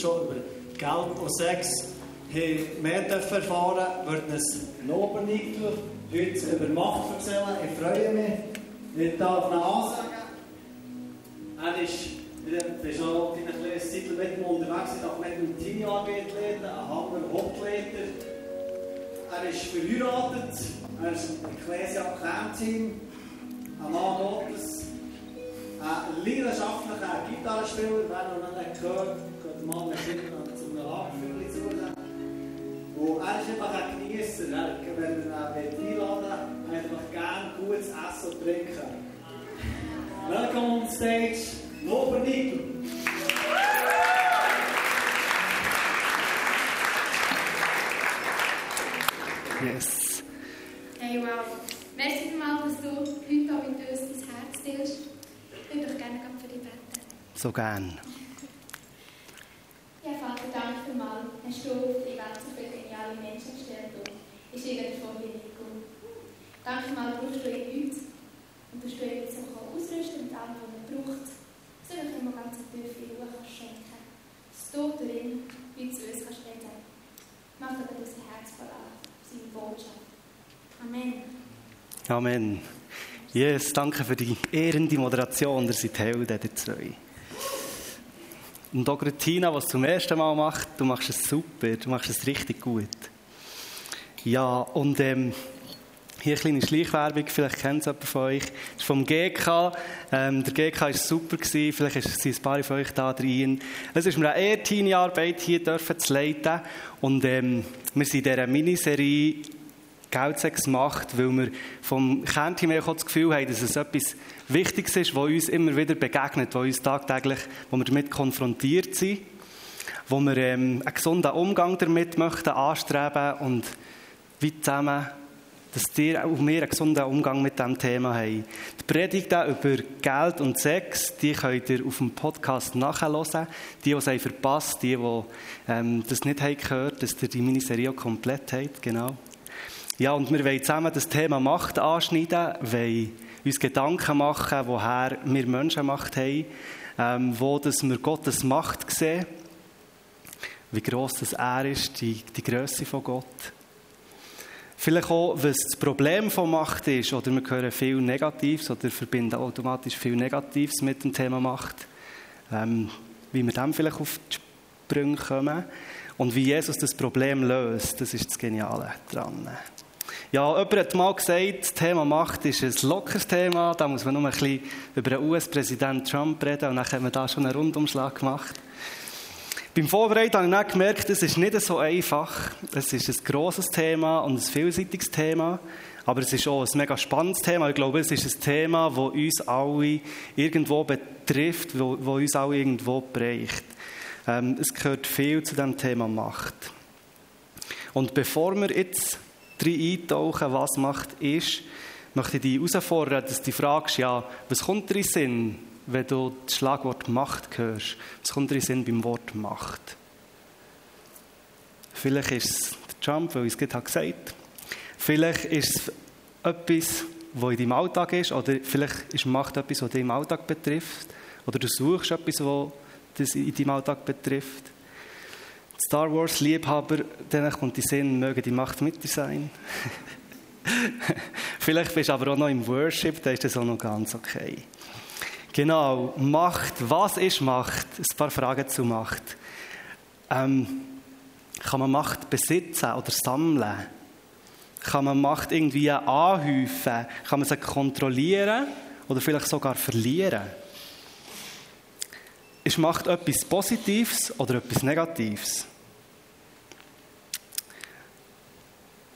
schon über Geld und Sex haben mehr erfahren, wird es Loben heute über Macht erzählen. Ich freue mich. Ich darf ihn ansagen. Er ist, ich bin schon eine kleine Zeit mit ihm unterwegs, ich darf mit einem Teenie-Arbeit leiten, ein Hammer Hauptleiter. Er ist verheiratet, er ist ein Ecclesia Kernteam, ein Mann Gottes, ein leidenschaftlicher Gitarrespieler, wer noch nicht gehört, mal er ist einfach ein Genießer, wenn er ihn einladen einfach gerne gutes Essen und Trinken. Welcome on stage, Norbert Nigel. Yes. Hey, wow. Merci mal, dass du heute mit uns dein Herz teilst. Ich würde doch gerne für dich beten. So gern. Yes, danke für die ehrende Moderation. Ihr seid Helden, der zwei. Und auch Tina, was du zum ersten Mal machst, du machst es super, du machst es richtig gut. Ja, und ähm, hier eine kleine Schleichwerbung, vielleicht kennt es jemand von euch. Das ist vom GK. Ähm, der GK war super, gewesen. vielleicht sind ein paar von euch da drin. Es ist mir eine Ehre, Teenie-Arbeit hier dürfen zu leiten. Und ähm, wir sind in dieser Miniserie Geldsex gemacht, weil wir vom Kernteam her das Gefühl haben, dass es etwas Wichtiges ist, was uns immer wieder begegnet, was uns tagtäglich, wo wir damit konfrontiert sind, wo wir ähm, einen gesunden Umgang damit möchten anstreben und wie zusammen, dass dir und wir einen gesunden Umgang mit diesem Thema haben. Die Predigten über Geld und Sex, die könnt ihr auf dem Podcast nachhören. Die, die es verpasst, die, die ähm, das nicht haben gehört, dass ihr die Miniserie komplett habt, genau. Ja, und wir wollen zusammen das Thema Macht anschneiden, wollen uns Gedanken machen, woher wir Menschenmacht haben, ähm, wo dass wir Gottes Macht sehen, wie gross das er ist, die, die Größe von Gott. Vielleicht auch, was das Problem von Macht ist, oder wir hören viel Negatives oder verbinden automatisch viel Negatives mit dem Thema Macht. Ähm, wie wir dem vielleicht auf die Sprünge kommen und wie Jesus das Problem löst, das ist das Geniale daran. Ja, jemand hat mal gesagt, das Thema Macht ist ein lockeres Thema. Da muss man nur ein bisschen über den US-Präsident Trump reden und dann haben wir da schon einen Rundumschlag gemacht. Beim Vorbereiten habe ich dann gemerkt, es ist nicht so einfach. Es ist ein grosses Thema und ein vielseitiges Thema. Aber es ist auch ein mega spannendes Thema. Ich glaube, es ist ein Thema, das uns alle irgendwo betrifft, das uns alle irgendwo prägt. Ähm, es gehört viel zu dem Thema Macht. Und bevor wir jetzt rein eintauchen, was Macht ist, möchte ich dich herausfordern, dass du fragst, ja, was kommt dir in Sinn, wenn du das Schlagwort Macht hörst? Was kommt dir in Sinn beim Wort Macht? Vielleicht ist es der Trump, weil ich es gerade gesagt habe. Vielleicht ist es etwas, was in deinem Alltag ist, oder vielleicht ist Macht etwas, was dich im Alltag betrifft, oder du suchst etwas, was das in deinem Alltag betrifft. Star Wars Liebhaber, denen kommt die Sinn, möge die Macht mit dir sein. Vielleicht bist du aber auch noch im Worship, da ist das auch noch ganz okay. Genau, Macht. Was ist Macht? Ein paar Fragen zu Macht. Ähm, kann man Macht besitzen oder sammeln? Kann man Macht irgendwie anhäufen? Kann man sie kontrollieren oder vielleicht sogar verlieren? Ist Macht etwas Positives oder etwas Negatives?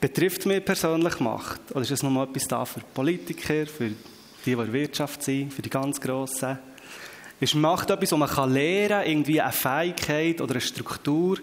Betrifft mir persönlich Macht? Oder ist es nochmal etwas da für Politiker, für die, die in der Wirtschaft sind, für die ganz Grossen? Ist Macht etwas, was man lernen kann, irgendwie eine Fähigkeit oder eine Struktur?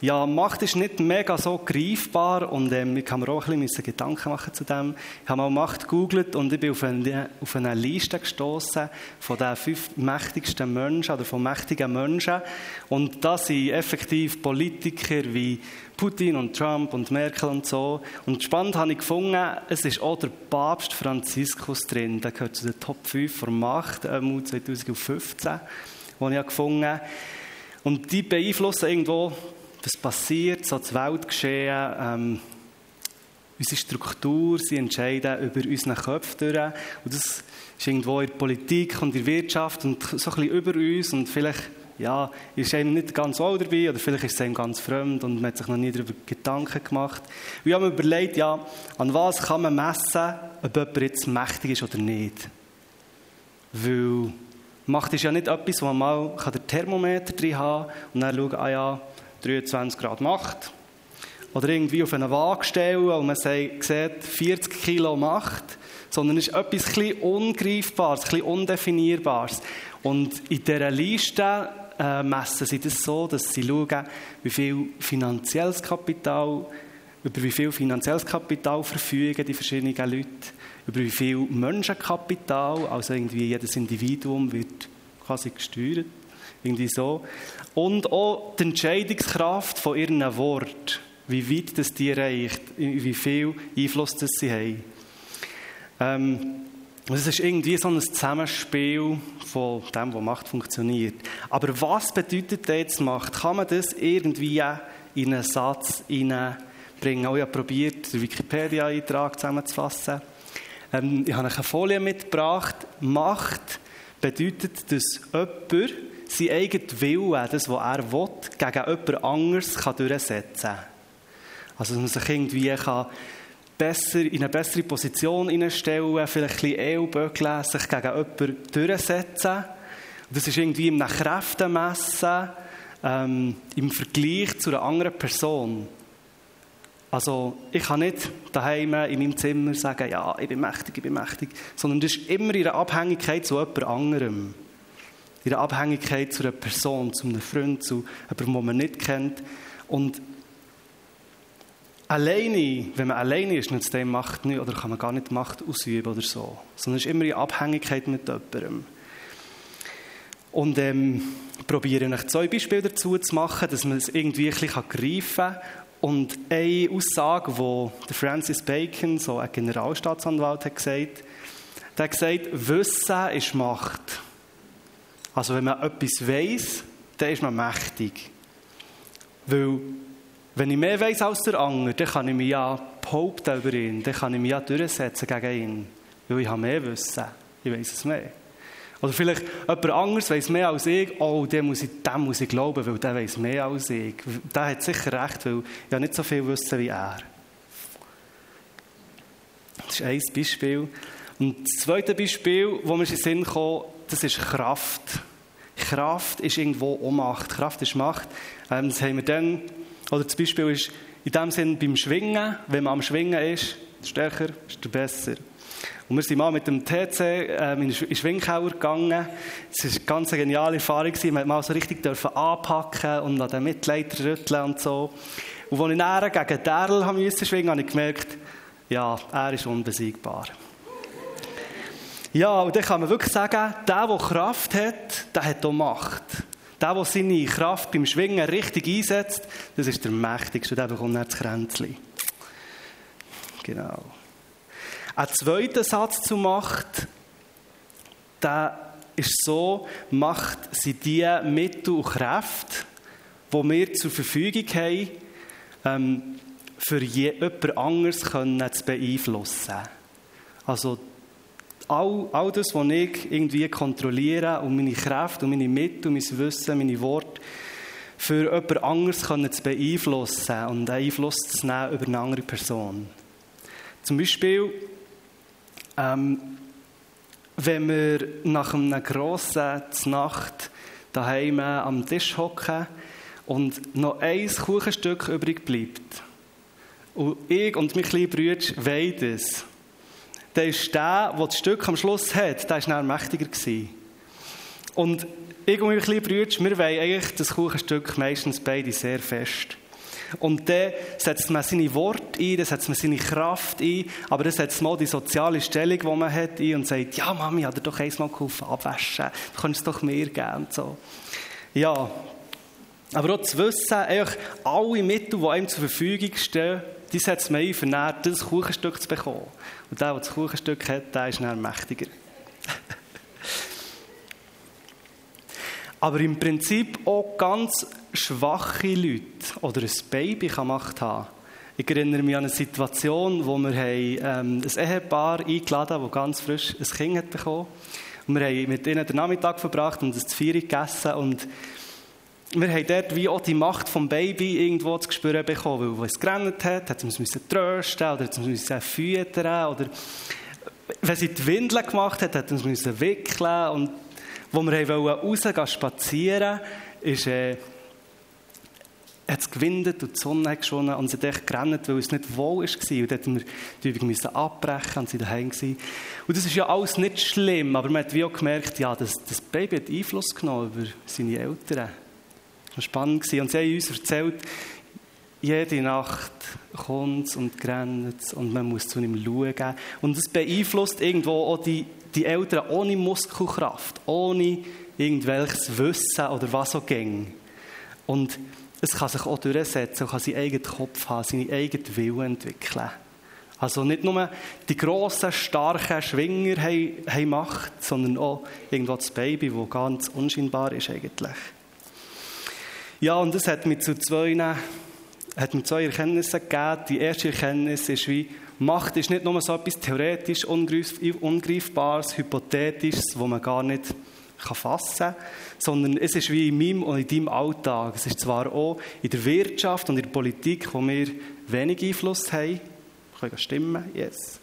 Ja, Macht ist nicht mega so greifbar und ähm, ich kann mir auch ein bisschen Gedanken machen zu dem. Ich habe mal Macht gegoogelt und ich bin auf eine, auf eine Liste gestoßen von den fünf mächtigsten Menschen oder von mächtigen Menschen und das sind effektiv Politiker wie Putin und Trump und Merkel und so. Und spannend habe ich gefunden, es ist auch der Papst Franziskus drin. Der gehört zu den Top 5 von Macht, ähm, 2015 die die ich gefunden habe. Und die beeinflussen irgendwo, was passiert, so das Weltgeschehen, ähm, unsere Struktur, sie entscheiden über unseren Köpfen durch. Und das ist irgendwo in der Politik und in der Wirtschaft und so ein bisschen über uns und vielleicht ja, ist einem nicht ganz wohl dabei oder vielleicht ist es einem ganz fremd und man hat sich noch nie darüber Gedanken gemacht. Wir haben überlegt, ja, an was kann man messen, ob jemand jetzt mächtig ist oder nicht. Weil Macht ist ja nicht etwas, wo man mal den Thermometer drin haben kann und dann schauen, ah ja, 23 Grad Macht. Oder irgendwie auf eine Waage stellen und man sieht, 40 Kilo Macht. Sondern es ist etwas ein Ungreifbares, ein Undefinierbares. Und in dieser Liste äh, messen sie das so, dass sie schauen, wie viel finanzielles Kapital, über wie viel finanzielles Kapital verfügen die verschiedenen Leute, über wie viel Menschenkapital, also irgendwie jedes Individuum wird quasi gesteuert, irgendwie so. Und auch die Entscheidungskraft von ihren Worten, wie weit das die reicht, wie viel Einfluss das sie haben. Ähm, es ist irgendwie so ein Zusammenspiel von dem, was Macht funktioniert. Aber was bedeutet jetzt Macht? Kann man das irgendwie in einen Satz hineinbringen? Ich habe probiert, den Wikipedia-Eintrag zusammenzufassen. Ähm, ich habe eine Folie mitgebracht. Macht bedeutet, dass jemand sein eigenes Willen, das, was er will, gegen jemand anderes kann durchsetzen kann. Also, dass man sich irgendwie kann besser, in eine bessere Position hineinstellen, vielleicht ein bisschen Ellböckeln, sich gegen jemanden durchsetzen. Und das ist irgendwie im Kräftemessen, ähm, im Vergleich zu einer anderen Person. Also, ich kann nicht daheim in meinem Zimmer sagen, ja, ich bin mächtig, ich bin mächtig, sondern das ist immer in einer Abhängigkeit zu jemand anderem. In einer Abhängigkeit zu einer Person, zu einem Freund, zu jemandem, den man nicht kennt. Und alleine, wenn man alleine ist, nützt dem Macht nicht, oder kann man gar nicht Macht ausüben oder so. Sondern es ist immer in Abhängigkeit mit jemandem. Und ähm, probiere ich zwei Beispiele dazu zu machen, dass man es irgendwie ein bisschen greifen kann. Und eine Aussage, die Francis Bacon, so ein Generalstaatsanwalt, hat gesagt, der hat gesagt, Wissen ist Macht. Also wenn man etwas weiß, dann ist man mächtig. Weil wenn ich mehr weiß als der andere, dann kann ich mich ja behaupten über ihn, dann kann ich mich ja durchsetzen gegen ihn. Weil ich habe mehr Wissen. Ich weiß es mehr. Oder vielleicht jemand anderes weiß mehr als ich, oh, dem muss ich, dem muss ich glauben, weil der weiß mehr als ich. Der hat sicher recht, weil ich nicht so viel Wissen wie er. Das ist ein Beispiel. Und das zweite Beispiel, das mir in den Sinn kam, das ist Kraft. Kraft ist irgendwo Ohnmacht. Kraft ist Macht. Ähm, das haben wir dann oder das Beispiel ist in dem Sinn beim Schwingen, wenn man am Schwingen ist, stärker, ist besser. Und wir sind mal mit dem TC ähm, in den Schwingkeller gegangen. Es war eine ganz geniale Erfahrung. Man durfte mal so richtig anpacken und an den Mitleiter rütteln und so. Und als ich näher gegen musste schwingen, habe ich gemerkt, ja, er ist unbesiegbar. Ja, und dann kann man wirklich sagen, der, der Kraft hat, der hat auch Macht. Der, der seine Kraft beim Schwingen richtig einsetzt, das ist der Mächtigste, der bekommt dann das Kränzchen. Genau. Ein zweiter Satz zu Macht, der ist so, Macht sind die Mittel und Kräfte, die wir zur Verfügung haben, ähm, für jemand anderes zu beeinflussen. Also all, all das, was ich irgendwie kontrolliere und meine Kräfte und meine Mittel, mein Wissen, meine Worte für jemand anderes können zu beeinflussen und Einfluss zu nehmen über eine andere Person. Zum Beispiel, ähm, wenn wir nach einer grossen Nacht daheim am Tisch hocken und noch ein Kuchenstück übrig bleibt und ich und mein kleiner Bruder wollen das, dann ist der, der das Stück am Schluss hat, der war mächtiger gewesen. Und ich und mein kleiner Bruder, wir wollen eigentlich das Kuchenstück meistens beide sehr fest. Und dann setzt man seine Worte ein, dann setzt man seine Kraft ein, aber dann setzt man auch die soziale Stellung, die man hat, ein und sagt, ja Mami, hat er doch einmal geholfen abwaschen, du kannst es doch mir geben so. Ja, aber auch zu wissen, eigentlich alle Mittel, die einem zur Verfügung stehen, die setzt man ein, um das Kuchenstück zu bekommen. Und der, der das Kuchenstück hat, der ist dann mächtiger. aber im Prinzip auch ganz schwache Leute oder ein Baby gemacht haben. Ich erinnere mich an eine Situation, wo wir ähm, ein Ehepaar eingeladen haben, das ganz frisch ein Kind hat bekommen und wir haben mit ihnen den Nachmittag verbracht und das Zvieri gegessen und wir haben dort wie auch die Macht vom Baby irgendwo zu spüren bekommen, weil es gerannt hat, hat es müssen trösten oder hat es müssen füttern oder wenn sie die Windeln gemacht hat, hat es müssen wickeln und wo wir rausgehen spazieren, ist, äh, hat es gewindet und die Sonne hat geschonnen und sie hat gerannt, weil es nicht wohl war. Und dann mussten wir die Übung abbrechen und sie daheim gewesen. Und das ist ja alles nicht schlimm, aber man hat wie auch gemerkt, ja, das, das Baby hat Einfluss genommen über seine Eltern. Das war spannend. Und sie haben uns erzählt, jede Nacht kommt es und grenzt und man muss zu ihm schauen. Und das beeinflusst irgendwo auch die, die Eltern ohne Muskelkraft, ohne irgendwelches Wissen oder was auch ging. Und es kann sich auch durchsetzen, kann seinen eigenen Kopf haben, seine eigenen Willen entwickeln. Also nicht nur die grossen, starken Schwinger haben Macht, sondern auch irgendwo das Baby, das ganz unscheinbar ist eigentlich. Ja, und das hat mich zu zwei, hat mir zwei Erkenntnissen gegeben. Die erste Erkenntnis ist wie, Macht ist nicht nur so etwas theoretisch Ungreifbares, Hypothetisches, wo man gar nicht kann fassen kann, sondern es ist wie in meinem und in deinem Alltag. Es ist zwar auch in der Wirtschaft und in der Politik, wo wir wenig Einfluss haben. Können stimmen, yes.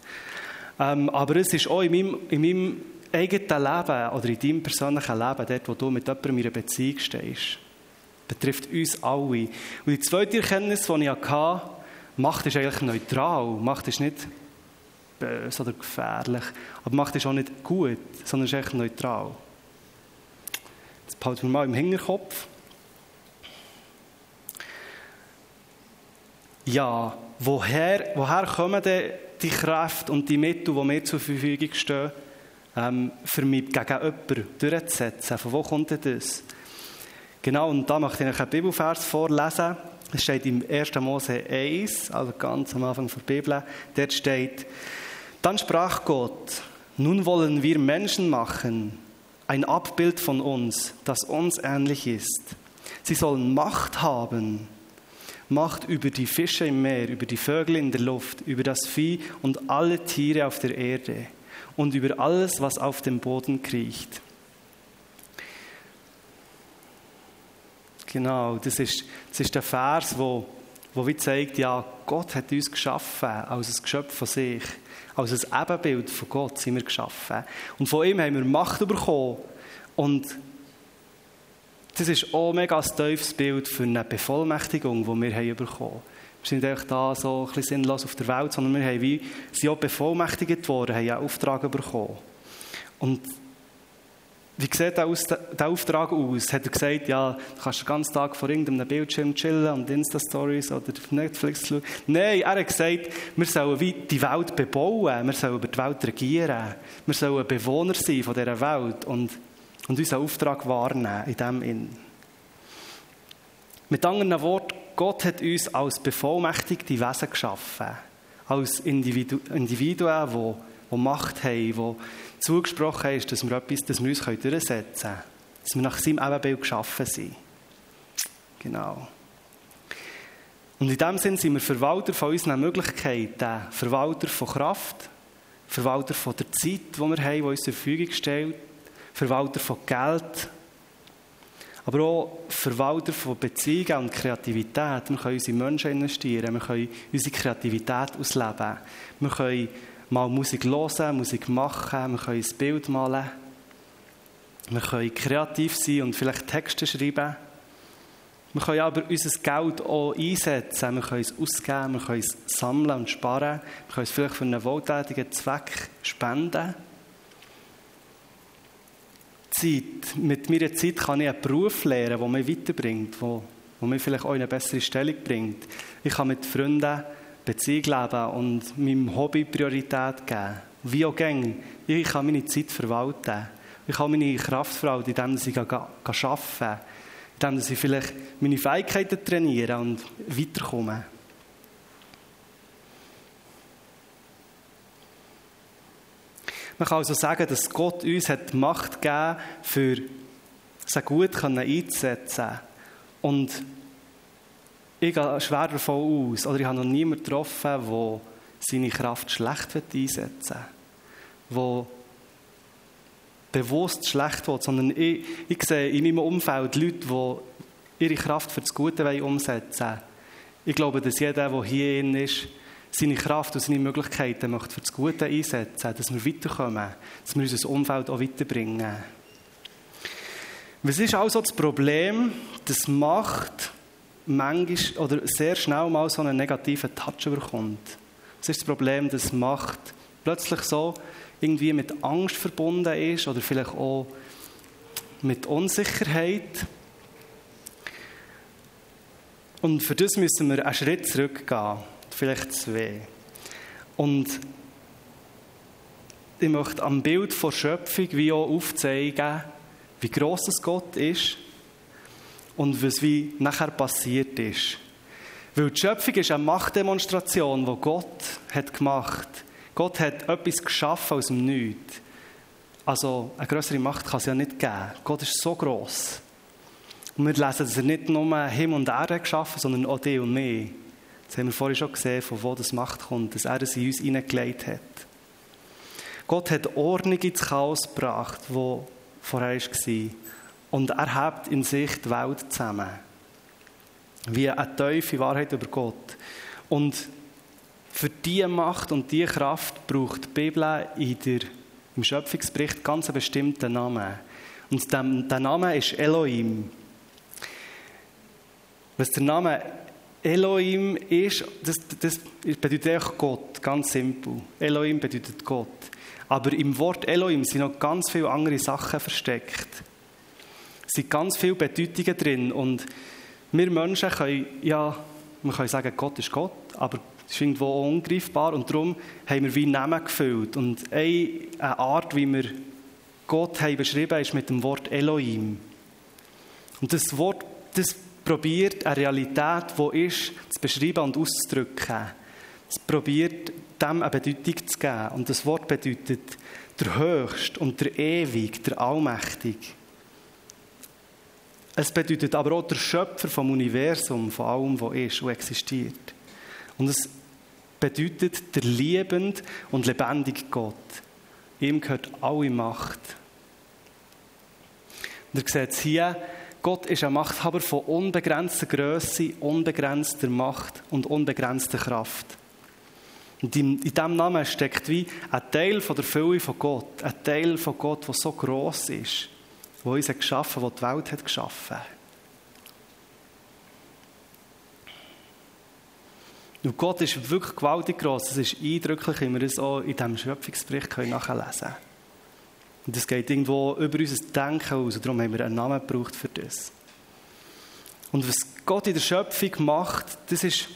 Ähm, aber es ist auch in meinem, in meinem eigenen Leben oder in deinem persönlichen Leben, dort, wo du mit jemandem in einer Beziehung stehst betrifft uns alle. Und die zweite Erkenntnis, die ich hatte, Macht ist eigentlich neutral. Macht ist nicht böse oder gefährlich. Aber Macht ist auch nicht gut, sondern ist eigentlich neutral. Das behalten wir mal im Hinterkopf. Ja, woher, woher kommen denn die Kräfte und die Mittel, die mir zur Verfügung stehen, ähm, für mich gegen jemanden durchzusetzen? Von wo kommt denn das? Genau, und da möchte ich euch einen Bibelvers vorlesen. Es steht im 1. Mose 1, also ganz am Anfang der Bibel. Dort steht, dann sprach Gott, nun wollen wir Menschen machen, ein Abbild von uns, das uns ähnlich ist. Sie sollen Macht haben, Macht über die Fische im Meer, über die Vögel in der Luft, über das Vieh und alle Tiere auf der Erde und über alles, was auf dem Boden kriecht. Genau, das ist, das ist der Vers, wo, wo wie zeigt, ja, Gott hat uns geschaffen als ein Geschöpf von sich. Als ein Ebenbild von Gott sind wir geschaffen. Und von ihm haben wir Macht bekommen. Und das ist auch mega ein tiefes Bild für eine Bevollmächtigung, die wir haben bekommen wir sind nicht da so ein bisschen sinnlos auf der Welt, sondern wir haben wie, sind auch bevollmächtigt worden, haben einen Auftrag bekommen. Und wie sieht der, Auftrag aus? Hat er gesagt, ja, du kannst den ganzen Tag vor irgendeinem Bildschirm chillen und Insta-Stories oder Netflix schauen? Nein, er hat gesagt, wir sollen die Welt bebauen, wir sollen über die Welt regieren, wir sollen Bewohner sein von dieser Welt und, und unseren Auftrag wahrnehmen in dem Inn. Mit anderen Worten, Gott hat uns als bevollmächtigte Wesen geschaffen, als Individu Individuen, die, die Macht haben, die zugesprochen ist, dass wir etwas, dass wir uns durchsetzen können. Dass wir nach seinem Ebenbild geschaffen sind. Genau. Und in dem Sinne sind wir Verwalter von unseren Möglichkeiten, Verwalter von Kraft, Verwalter von der Zeit, die wir haben, die uns zur Verfügung stellt, Verwalter von Geld, aber auch Verwalter von Beziehungen und Kreativität. Wir können unsere Menschen investieren, wir können unsere Kreativität ausleben, wir können mal Musik hören, Musik machen, wir können ein Bild malen, wir können kreativ sein und vielleicht Texte schreiben. Wir können aber unser Geld auch einsetzen, wir können es ausgeben, wir können es sammeln und sparen, wir können es vielleicht für einen wohltätigen Zweck spenden. Zeit. Mit meiner Zeit kann ich einen Beruf lernen, der mich weiterbringt, der, mich vielleicht auch in eine bessere Stellung bringt. Ich kann mit Freunden Beziehung leben und meinem Hobby Priorität geben. Wie auch gäng, ich kann meine Zeit verwalten. Ich kann meine Kraft verwalten, indem ich arbeiten kann, indem ich vielleicht meine Fähigkeiten trainiere und weiterkomme. Man kann also sagen, dass Gott uns hat Macht gegeben für sie gut können. Und ich gehe schwer davon aus, oder ich habe noch niemanden getroffen, der seine Kraft schlecht einsetzen will, der bewusst schlecht will, sondern ich, ich sehe in meinem Umfeld Leute, die ihre Kraft für das Gute umsetzen wollen. Ich glaube, dass jeder, der hier ist, seine Kraft und seine Möglichkeiten möchte für das Gute einsetzen, dass wir weiterkommen, dass wir unser Umfeld auch weiterbringen. Was ist also das Problem, das Macht manchmal oder sehr schnell mal so einen negativen Touch bekommt? Was ist das Problem, dass Macht plötzlich so irgendwie mit Angst verbunden ist oder vielleicht auch mit Unsicherheit? Und für das müssen wir einen Schritt zurückgehen, vielleicht zwei. Und ich möchte am Bild von Schöpfung wie auch aufzeigen, wie gross das Gott ist und was wie nachher passiert ist. Weil die Schöpfung ist eine Machtdemonstration, die Gott hat gemacht hat. Gott hat etwas geschaffen aus dem Nichts. Also eine größere Macht kann es ja nicht geben. Gott ist so gross. Und wir lesen, dass er nicht nur Himmel und Erde geschaffen hat, sondern auch die und mich. Das haben wir vorhin schon gesehen, von wo das Macht kommt, dass er es in uns hineingelegt hat. Gott hat Ordnung ins Chaos gebracht, wo vorher war. Und er hat in sich die Welt zusammen. Wie eine tiefe Wahrheit über Gott. Und für diese Macht und diese Kraft braucht die Bibel in der, im Schöpfungsbericht ganz einen bestimmten Namen. Und der, der Name ist Elohim. Was der Name Elohim ist, das, das bedeutet auch Gott, ganz simpel. Elohim bedeutet Gott. Aber im Wort Elohim sind noch ganz viele andere Sachen versteckt. Es sind ganz viele Bedeutungen drin. Und wir Menschen können, ja, wir können sagen, Gott ist Gott, aber es ist irgendwo ungreifbar. Und darum haben wir wie Namen gefüllt. Und eine Art, wie wir Gott haben beschrieben ist mit dem Wort Elohim. Und das Wort, das probiert eine Realität, die ist, zu beschreiben und auszudrücken. Es probiert dem eine Bedeutung zu geben. Und das Wort bedeutet der Höchste und der Ewig, der Allmächtig. Es bedeutet aber auch der Schöpfer vom Universum, von allem, was ist und existiert. Und es bedeutet der liebende und lebendige Gott. Ihm gehört alle Macht. Und ihr seht hier, Gott ist ein Machthaber von unbegrenzter Größe, unbegrenzter Macht und unbegrenzter Kraft. Und in, in diesem Namen steckt wie ein Teil von der Fülle von Gott, ein Teil von Gott, der so groß ist, der uns hat geschaffen hat, der die Welt hat geschaffen Und Gott ist wirklich gewaltig groß. Es ist eindrücklich, wie wir es auch in diesem Schöpfungsbericht nachlesen können. Und das geht irgendwo über unser Denken aus. Und darum haben wir einen Namen gebraucht für das. Und was Gott in der Schöpfung macht, das ist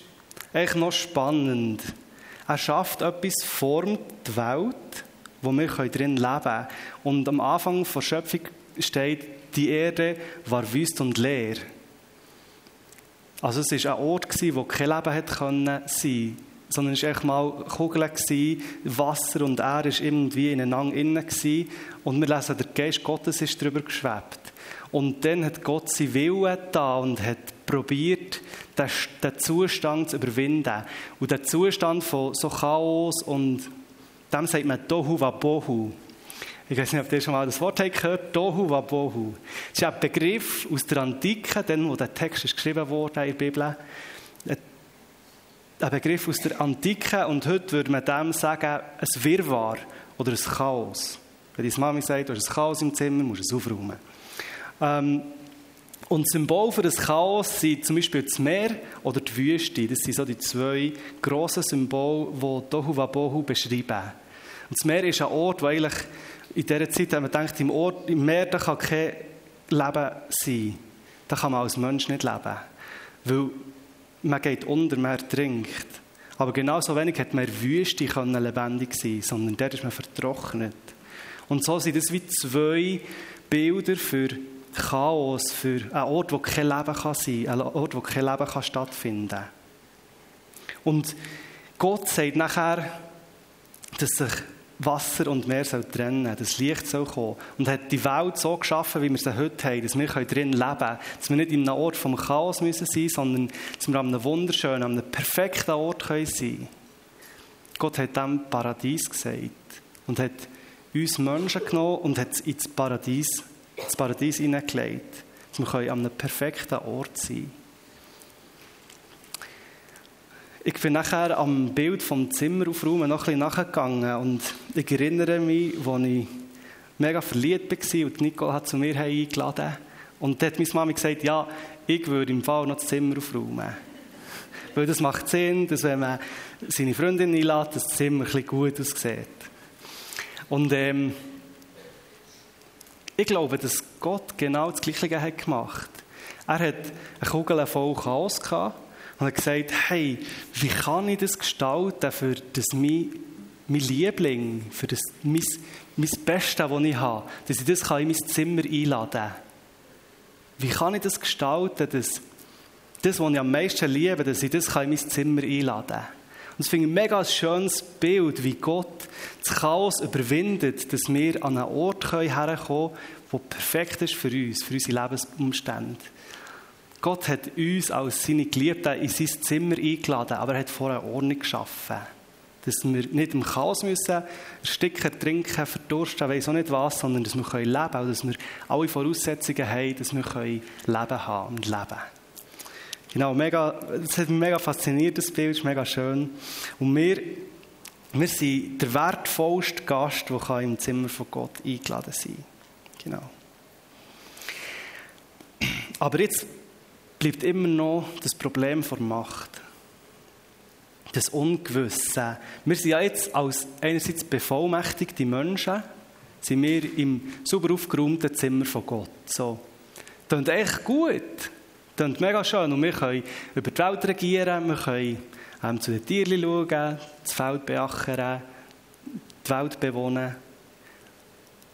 eigentlich noch spannend. Er schafft etwas, formt die Welt, wo wir drin leben können. Und am Anfang der Schöpfung steht, die Erde war wüst und leer. Also es war ein Ort, wo kein Leben hätte sein können sondern es war echt mal Kugeln, Wasser und er war irgendwie ineinander innen. Und wir lesen, der Geist Gottes ist darüber geschwebt. Und dann hat Gott sein Willen da und hat probiert, den, den Zustand zu überwinden. Und der Zustand von so Chaos und dem sagt man Tohu Wabohu. Ich weiß nicht, ob ihr schon mal das Wort gehört. Tohu Wabohu. Das ist ein Begriff aus der Antike, dann, wo der Text ist geschrieben wurde in der Bibel ein Begriff aus der Antike und heute würde man dem sagen, ein Wirrwarr oder ein Chaos. Wenn deine Mami sagt, du hast ein Chaos im Zimmer, musst du es aufräumen. Ähm, und Symbol für das Chaos sind zum Beispiel das Meer oder die Wüste. Das sind so die zwei grossen Symbole, die Tohu Wabohu beschreiben. Und das Meer ist ein Ort, wo eigentlich in dieser Zeit, wenn man denkt, im, Ort, im Meer da kann kein Leben sein. Da kann man als Mensch nicht leben. Weil man geht unter, man ertrinkt. Aber genauso wenig hat man in Wüste können lebendig sein sondern dort ist man vertrocknet. Und so sind das wie zwei Bilder für Chaos, für einen Ort, wo kein Leben kann sein kann, einen Ort, wo kein Leben kann stattfinden kann. Und Gott sagt nachher, dass sich Wasser und Meer soll trennen, das Licht soll kommen. Und hat die Welt so geschaffen, wie wir sie heute haben, dass wir drin leben können. Dass wir nicht in einem Ort vom Chaos müssen sein sondern dass wir an einem wunderschönen, an einem perfekten Ort können sein Gott hat dem Paradies gesagt und hat uns Menschen genommen und hat es ins Paradies, ins Paradies hineingelegt. Dass wir an einem perfekten Ort sein können. Ich bin nachher am Bild vom Zimmer aufräumen noch ein bisschen nachgegangen und ich erinnere mich, als ich mega verliebt war und Nicole hat zu mir eingeladen und dort hat meine Mama gesagt, ja, ich würde im Fall noch das Zimmer aufräumen. Weil das macht Sinn, dass wenn man seine Freundin einlädt, das Zimmer ein bisschen gut aussieht. Und ähm, ich glaube, dass Gott genau das Gleiche hat gemacht. Er hat eine Kugel voll Chaos gehabt und hat gesagt, hey, wie kann ich das gestalten, für das mein, mein Liebling, für das mein, mein Beste, das ich habe, dass ich das in mein Zimmer einladen kann. Wie kann ich das gestalten, dass das, was ich am meisten liebe, dass ich das in mein Zimmer einladen kann. Und das finde ich ein mega schönes Bild, wie Gott das Chaos überwindet, dass wir an einen Ort herkommen können, der perfekt ist für uns, für unsere Lebensumstände. Gott hat uns als seine Geliebten in sein Zimmer eingeladen, aber er hat vorher Ordnung geschaffen. Dass wir nicht im Chaos müssen, ersticken, trinken, verdursten, weiss auch nicht was, sondern dass wir leben können und dass wir alle Voraussetzungen haben, dass wir Leben haben und leben. Genau, mega, das hat mich mega fasziniert, das Bild, ist mega schön. Und wir, wir sind der wertvollste Gast, der im Zimmer von Gott eingeladen sein kann. Genau. Aber jetzt bleibt immer noch das Problem der Macht. Das Ungewisse. Wir sind ja jetzt als einerseits bevollmächtigte Menschen, sind wir im super aufgeräumten Zimmer von Gott. So. Das ist echt gut. Das ist mega schön. Und wir können über die Welt regieren, wir können ähm, zu den Tieren schauen, das Feld beachern, die Welt bewohnen.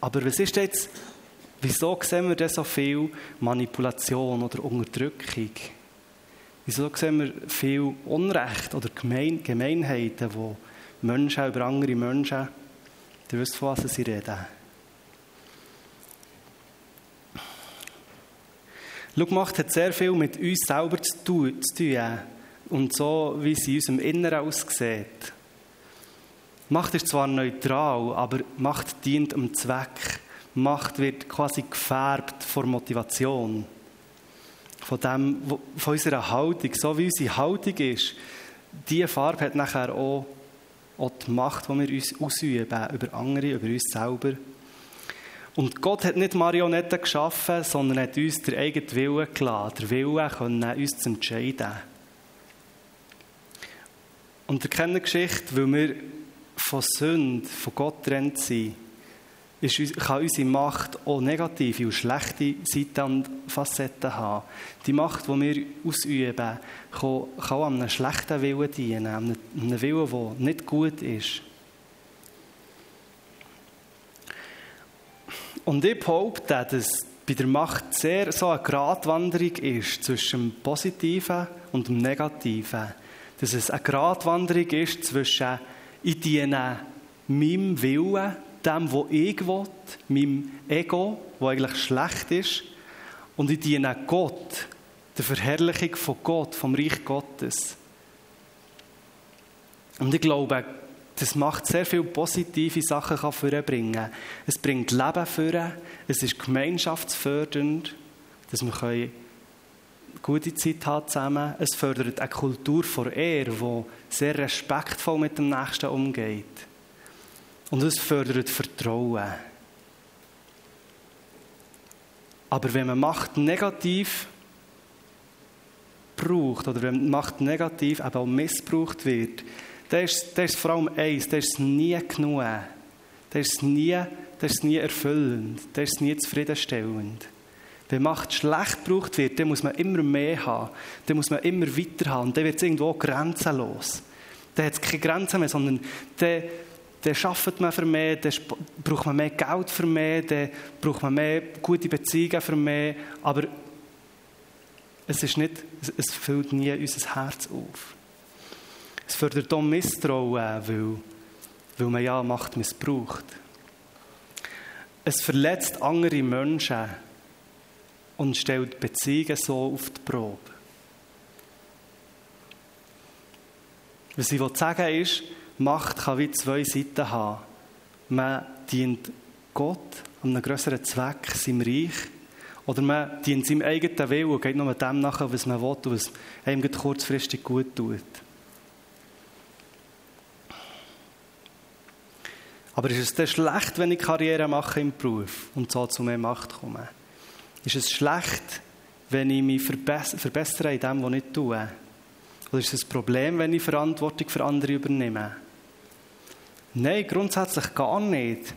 Aber was ist jetzt Wieso sehen wir denn so viel Manipulation oder Unterdrückung? Wieso sehen wir viel Unrecht oder Gemein Gemeinheiten, wo Menschen über andere Menschen, ihr wisst, von was sie reden. Schau, Macht hat sehr viel mit uns selber zu tun, und so, wie sie in unserem Inneren aussieht. Macht ist zwar neutral, aber Macht dient dem Zweck. Macht wird quasi gefärbt von Motivation. Von, dem, von unserer Haltung. So wie unsere Haltung ist, diese Farbe hat nachher auch, auch die Macht, die wir uns ausüben, über andere, über uns selber. Und Gott hat nicht Marionetten geschaffen, sondern hat uns den eigenen Willen gelassen, der Wille können, uns zu entscheiden. Und wir kennen die Geschichte, weil wir von Sünde, von Gott trennt sind, ist, kann unsere Macht auch negative und schlechte Seiten und Facetten haben. Die Macht, die wir ausüben, kann, kann einem schlechten Willen dienen, einem Willen, der nicht gut ist. Und ich behaupte, dass bei der Macht sehr so eine Gratwanderung ist zwischen dem Positiven und dem Negativen. Dass es eine Gratwanderung ist zwischen ich diene meinem Willen dem, was ich will, meinem Ego, das eigentlich schlecht ist, und ich diene Gott, der Verherrlichung von Gott, vom Reich Gottes. Und ich glaube, das macht sehr viele positive Sachen vorbringen. Es bringt Leben vor, es ist gemeinschaftsfördernd, dass wir eine gute Zeit haben zusammen. Es fördert eine Kultur von Ehre, die sehr respektvoll mit dem Nächsten umgeht. Und es fördert Vertrauen. Aber wenn man Macht negativ braucht oder wenn Macht negativ eben auch missbraucht wird, dann ist, dann ist vor allem eins, dann ist nie genug. Dann ist nie, dann ist nie erfüllend, dann ist nie zufriedenstellend. Wenn Macht schlecht gebraucht wird, dann muss man immer mehr haben, dann muss man immer weiter haben, dann wird es irgendwo grenzenlos. Dann hat es keine Grenzen mehr, sondern dann dann schafft man für mehr, dann braucht man mehr Geld für mehr, dann braucht man mehr gute Beziehungen für mehr, aber es ist nicht, es füllt nie unser Herz auf. Es fördert auch Misstrauen, weil weil man ja Macht missbraucht. Es verletzt andere Menschen und stellt Beziehungen so auf die Probe. Was ich sagen ist, Macht kann wie zwei Seiten haben. Man dient Gott einem größeren Zweck, seinem Reich, oder man dient seinem eigenen Willen und geht nur dem nach, was man will und was einem kurzfristig gut tut. Aber ist es denn schlecht, wenn ich Karriere mache im Beruf und so zu mehr Macht komme? Ist es schlecht, wenn ich mich verbessere in dem, was ich tue? Oder ist es ein Problem, wenn ich Verantwortung für andere übernehme? Nein, grundsätzlich gar nicht.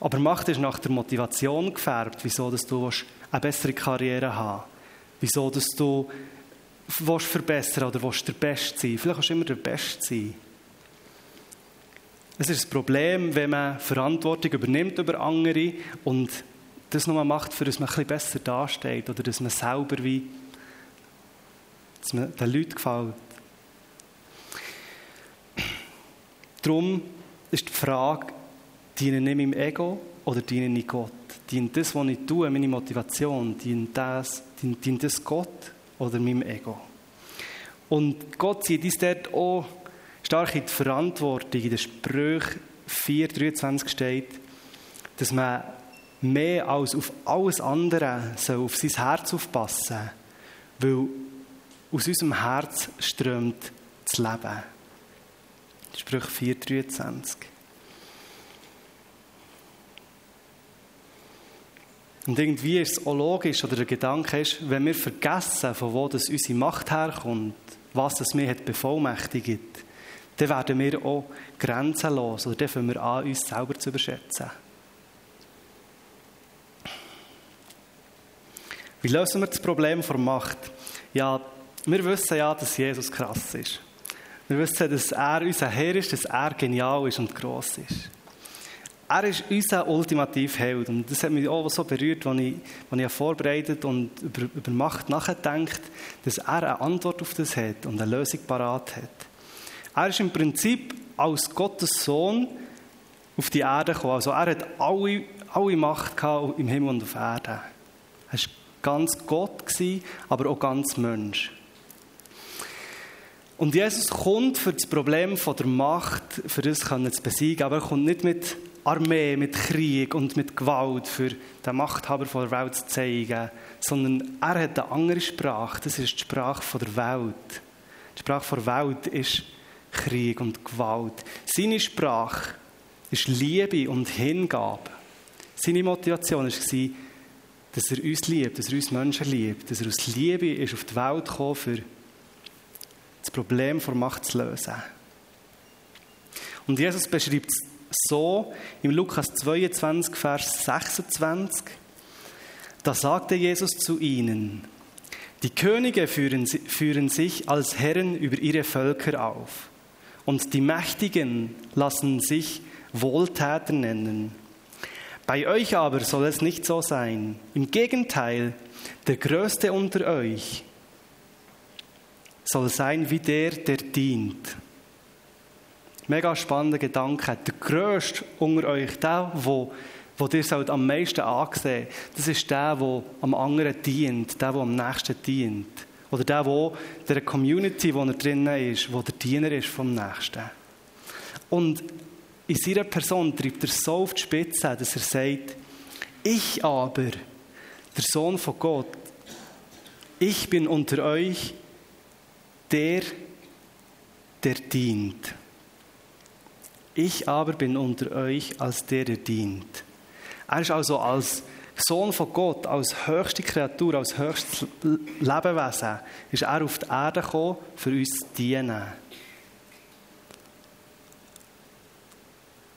Aber Macht ist nach der Motivation gefärbt, wieso dass du eine bessere Karriere haben willst. Wieso dass du willst verbessern oder willst der Beste sein. Vielleicht kannst du immer der Beste sein. Es ist ein Problem, wenn man Verantwortung übernimmt über andere und das nur macht, für dass man bisschen besser dasteht oder dass man selber wie dass man den Leuten gefällt. Darum ist die Frage, diene ich meinem Ego oder diene ich Gott? Dient das, was ich tue, meine Motivation, dient das, dient, dient das Gott oder meinem Ego? Und Gott zieht uns dort auch stark in die Verantwortung. In den Sprüchen 4,23 steht, dass man mehr als auf alles andere soll auf sein Herz aufpassen weil aus unserem Herz strömt das Leben. Sprüche 4,23. Und irgendwie ist es auch logisch, oder der Gedanke ist, wenn wir vergessen, von wo das unsere Macht herkommt, was das mir bevollmächtigt, dann werden wir auch grenzenlos, oder dann fangen wir an, uns selber zu überschätzen. Wie lösen wir das Problem der Macht? Ja, wir wissen ja, dass Jesus krass ist. Wir wissen, dass er unser Herr ist, dass er genial ist und gross ist. Er ist unser ultimativ Held. Und das hat mich auch so berührt, als ich, als ich vorbereitet und über, über Macht nachgedacht dass er eine Antwort auf das hat und eine Lösung parat hat. Er ist im Prinzip als Gottes Sohn auf die Erde gekommen. Also er hat alle, alle Macht gehabt im Himmel und auf Erde. Er war ganz Gott, aber auch ganz Mensch. Und Jesus kommt für das Problem von der Macht, für das können zu besiegen, aber er kommt nicht mit Armee, mit Krieg und mit Gewalt für den Machthaber von der Welt zu zeigen, sondern er hat eine andere Sprache. Das ist die Sprache von der Welt. Die Sprache der Welt ist Krieg und Gewalt. Seine Sprache ist Liebe und Hingabe. Seine Motivation war, dass er uns liebt, dass er uns Menschen liebt, dass er aus Liebe ist auf die Welt gekommen, für das Problem von Macht zu lösen. Und Jesus beschreibt es so im Lukas 22, Vers 26. Da sagte Jesus zu ihnen, die Könige führen, führen sich als Herren über ihre Völker auf und die Mächtigen lassen sich Wohltäter nennen. Bei euch aber soll es nicht so sein. Im Gegenteil, der Größte unter euch soll sein wie der, der dient. Mega spannender Gedanke. Der Größte unter euch, der, wo, wo sollt am meisten ansehen das ist der, der am anderen dient, der, der am nächsten dient. Oder der, der der Community, wo er drinnen ist, wo der Diener ist vom Nächsten. Und in seiner Person treibt er so auf die Spitze, dass er sagt, ich aber, der Sohn von Gott, ich bin unter euch der, der dient. Ich aber bin unter euch als der, der dient. Er ist also als Sohn von Gott, als höchste Kreatur, als höchstes Lebewesen, ist er auf die Erde gekommen, für uns zu dienen.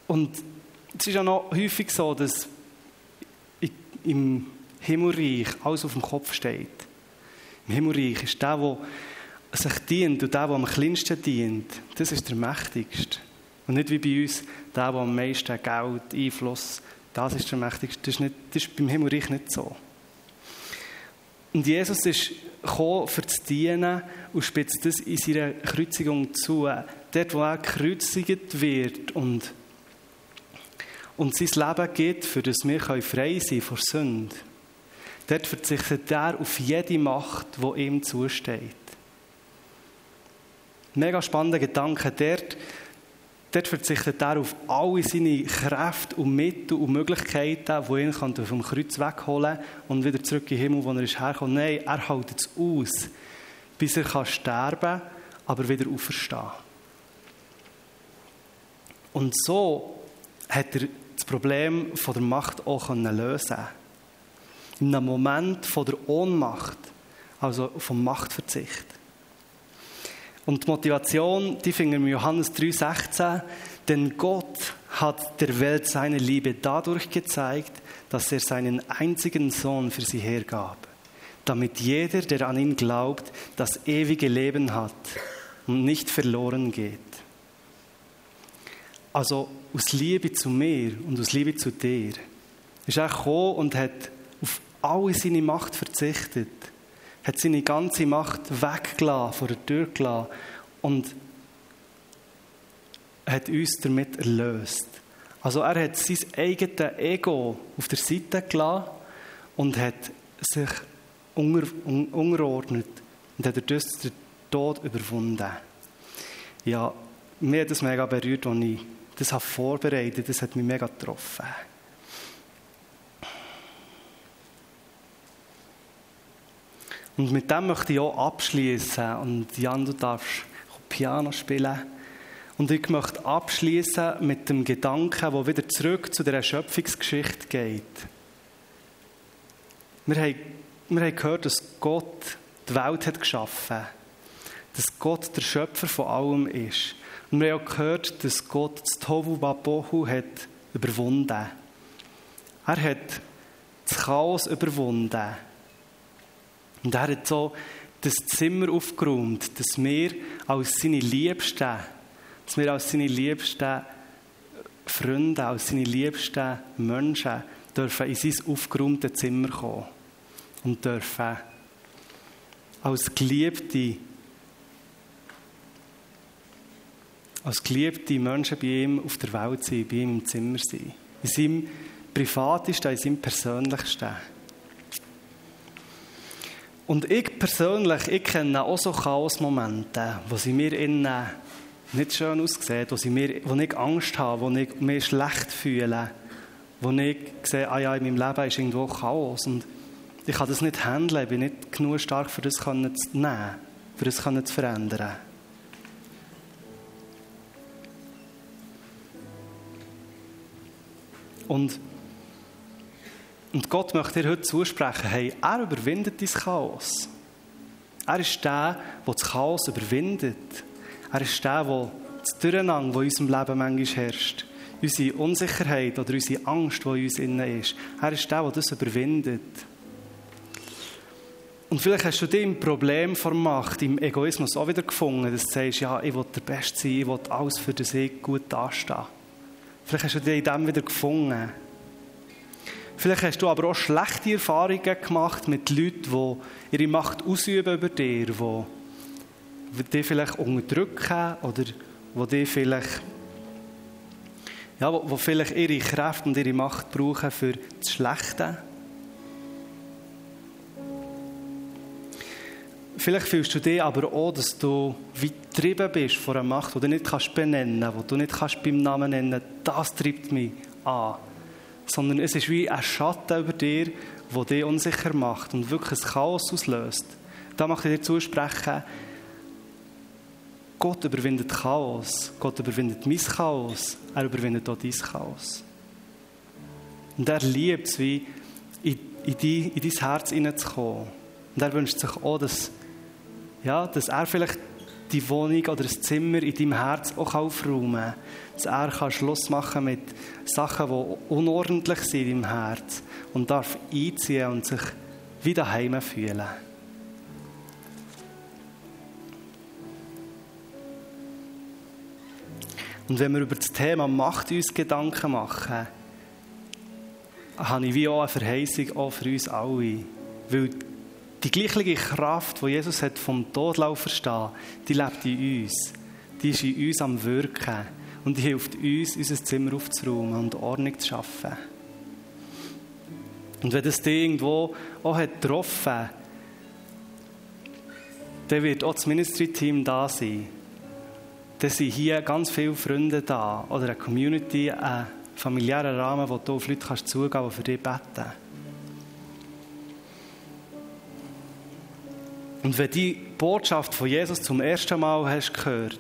Und es ist ja noch häufig so, dass im Himmelreich alles auf dem Kopf steht. Im Himmelreich ist der, der sich dient und der, der am kleinsten dient, das ist der Mächtigste. Und nicht wie bei uns, der, der am meisten Geld, Einfluss, das ist der Mächtigste. Das ist, nicht, das ist beim Himmelreich nicht so. Und Jesus ist gekommen, für zu dienen und spitzt das in seiner Kreuzigung zu. Dort, wo er gekreuzigt wird und und sein Leben gibt, für das wir frei sein können vor Sünde, dort verzichtet er auf jede Macht, die ihm zusteht. Mega spannender Gedanke. Dort, dort verzichtet er auf alle seine Kräfte und Mittel und Möglichkeiten, die ihn vom Kreuz wegholen kann und wieder zurück in den Himmel, wo er ist herkommt. Nein, er hält es aus, bis er kann sterben kann, aber wieder auferstehen. Und so hat er das Problem von der Macht auch lösen In einem Moment von der Ohnmacht, also vom Machtverzicht. Und die Motivation, die finden wir in Johannes 3,16. Denn Gott hat der Welt seine Liebe dadurch gezeigt, dass er seinen einzigen Sohn für sie hergab, damit jeder, der an ihn glaubt, das ewige Leben hat und nicht verloren geht. Also aus Liebe zu mir und aus Liebe zu dir ist er gekommen und hat auf alle seine Macht verzichtet, hat seine ganze Macht weggelassen, vor der Tür gelassen und hat uns damit erlöst. Also er hat sein eigenes Ego auf der Seite gelassen und hat sich unterordnet und hat dadurch den Tod überwunden. Ja, mir hat das mega berührt, als ich das habe vorbereitet, das hat mich mega getroffen. Und mit dem möchte ich auch abschließen. Und Jan, du darfst Piano spielen. Und ich möchte abschließen mit dem Gedanken, der wieder zurück zu der Schöpfungsgeschichte geht. Wir haben, wir haben gehört, dass Gott die Welt hat geschaffen hat. Dass Gott der Schöpfer von allem ist. Und wir haben auch gehört, dass Gott das Tohu Babohu hat überwunden. Er hat das Chaos überwunden. Und er hat so das Zimmer aufgeräumt, dass wir als seine Liebsten, dass wir als seine liebsten Freunde, als seine liebsten Menschen dürfen in sein aufgeräumtes Zimmer kommen und dürfen als Geliebte als geliebte Menschen bei ihm auf der Welt sein, bei ihm im Zimmer sein. In seinem Privatesten, in seinem Persönlichsten. Und ich persönlich, ich kenne auch so Chaos-Momente, wo sie mir innen nicht schön aussehen, wo, sie mir, wo ich Angst habe, wo ich mich schlecht fühle, wo ich sehe, ah ja, in meinem Leben ist irgendwo Chaos und ich kann das nicht handeln, ich bin nicht genug stark, für das zu nehmen, für das zu verändern. Und, und Gott möchte dir heute zusprechen, hey, er überwindet dein Chaos. Er ist der, der das Chaos überwindet. Er ist der, der das Durcheinander, das in unserem Leben manchmal herrscht, unsere Unsicherheit oder unsere Angst, die in uns innen ist, er ist der, der das überwindet. Und vielleicht hast du dich im Problem vor Macht, im Egoismus auch wieder gefunden, dass du sagst, ja, ich will der Beste sein, ich will alles für das ich gut dastehen. Vielleicht hast du dich in dem wieder gefunden. Vielleicht hast du aber auch schlechte Erfahrungen gemacht mit Leuten, die ihre Macht ausüben über dir, die dich vielleicht unterdrücken oder die dich vielleicht, ja, wo vielleicht ihre Kräfte und ihre Macht brauchen für das Schlechte. Vielleicht fühlst du dich aber auch, dass du wie getrieben bist von einer Macht, die du nicht kannst benennen kannst, die du nicht kannst beim Namen nennen das treibt mich an. Sondern es ist wie ein Schatten über dir, der dich unsicher macht und wirklich ein Chaos auslöst. Da möchte ich dir zusprechen, Gott überwindet Chaos. Gott überwindet mein Chaos. Er überwindet auch dein Chaos. Und er liebt es, wie in, in, die, in dein Herz hineinzukommen. Und er wünscht sich auch, dass ja, dass er vielleicht die Wohnung oder das Zimmer in deinem Herz auch aufräumen. Dass er kann Schluss machen mit Sachen, die unordentlich sind in deinem Herz und darf einziehen und sich wieder daheim fühlen. Und wenn wir über das Thema Macht uns Gedanken machen, habe ich wie auch eine Verheißung auch für uns alle. Weil die gleiche Kraft, die Jesus hat vom Todlauf verstehen, die lebt in uns. Die ist in uns am Wirken. und die hilft uns, unser Zimmer aufzuräumen und Ordnung zu schaffen. Und wenn das Ding irgendwo auch hat getroffen, dann wird auch das Ministry-Team da sein. Dann sind hier ganz viele Freunde da oder eine Community, ein familiärer Rahmen, wo du auf Leute kannst zugehen kannst, die für dich beten. Und wenn die Botschaft von Jesus zum ersten Mal hast gehört,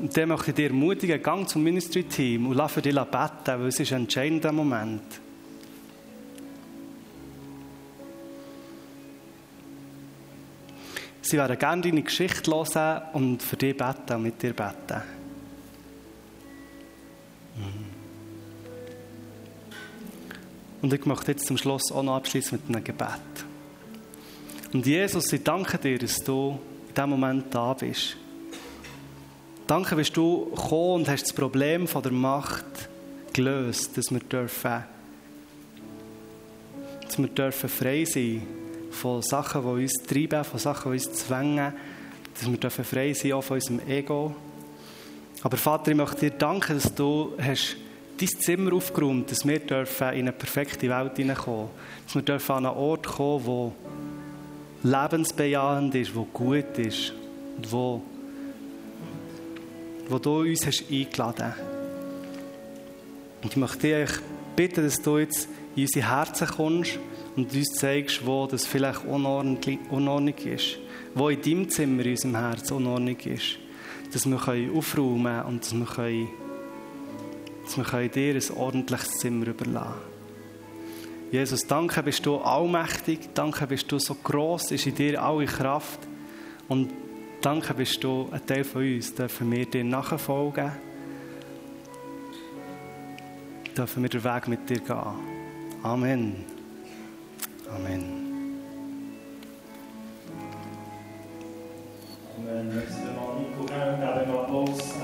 dann möchte ich dir ermutigen, gang zum Ministry-Team und lass für dich beten, weil es ist ein entscheidender Moment. Sie werden gerne deine Geschichte hören und für dich beten und mit dir beten. Und ich möchte jetzt zum Schluss auch noch abschließen mit einem Gebet. Und Jesus, ich danke dir, dass du in diesem Moment da bist. Danke, bist du gekommen und hast das Problem von der Macht gelöst, dass wir dürfen, dass wir dürfen frei sein von Sachen, die uns treiben, von Sachen, die uns zwängen, dass wir dürfen frei sein auch von unserem Ego. Aber Vater, ich möchte dir danken, dass du hast dein Zimmer aufgeräumt, dass wir dürfen in eine perfekte Welt hineinkommen, dass wir dürfen an einen Ort kommen, wo lebensbejahend ist, wo gut ist und wo, wo du uns hast eingeladen hast. Und ich möchte dich bitten, dass du jetzt in unsere Herzen kommst und uns zeigst, wo das vielleicht Unordnung ist. Wo in deinem Zimmer in unserem Herz Unordnung ist. Dass wir aufräumen können und dass wir, können, dass wir dir ein ordentliches Zimmer überlassen können. Jesus, danke bist du allmächtig, danke bist du so groß, ist in dir alle Kraft und danke bist du ein Teil von uns, dürfen wir dir nachfolgen, dürfen wir den Weg mit dir gehen. Amen. Amen. Amen. Merci, Nico. Geben wir Applaus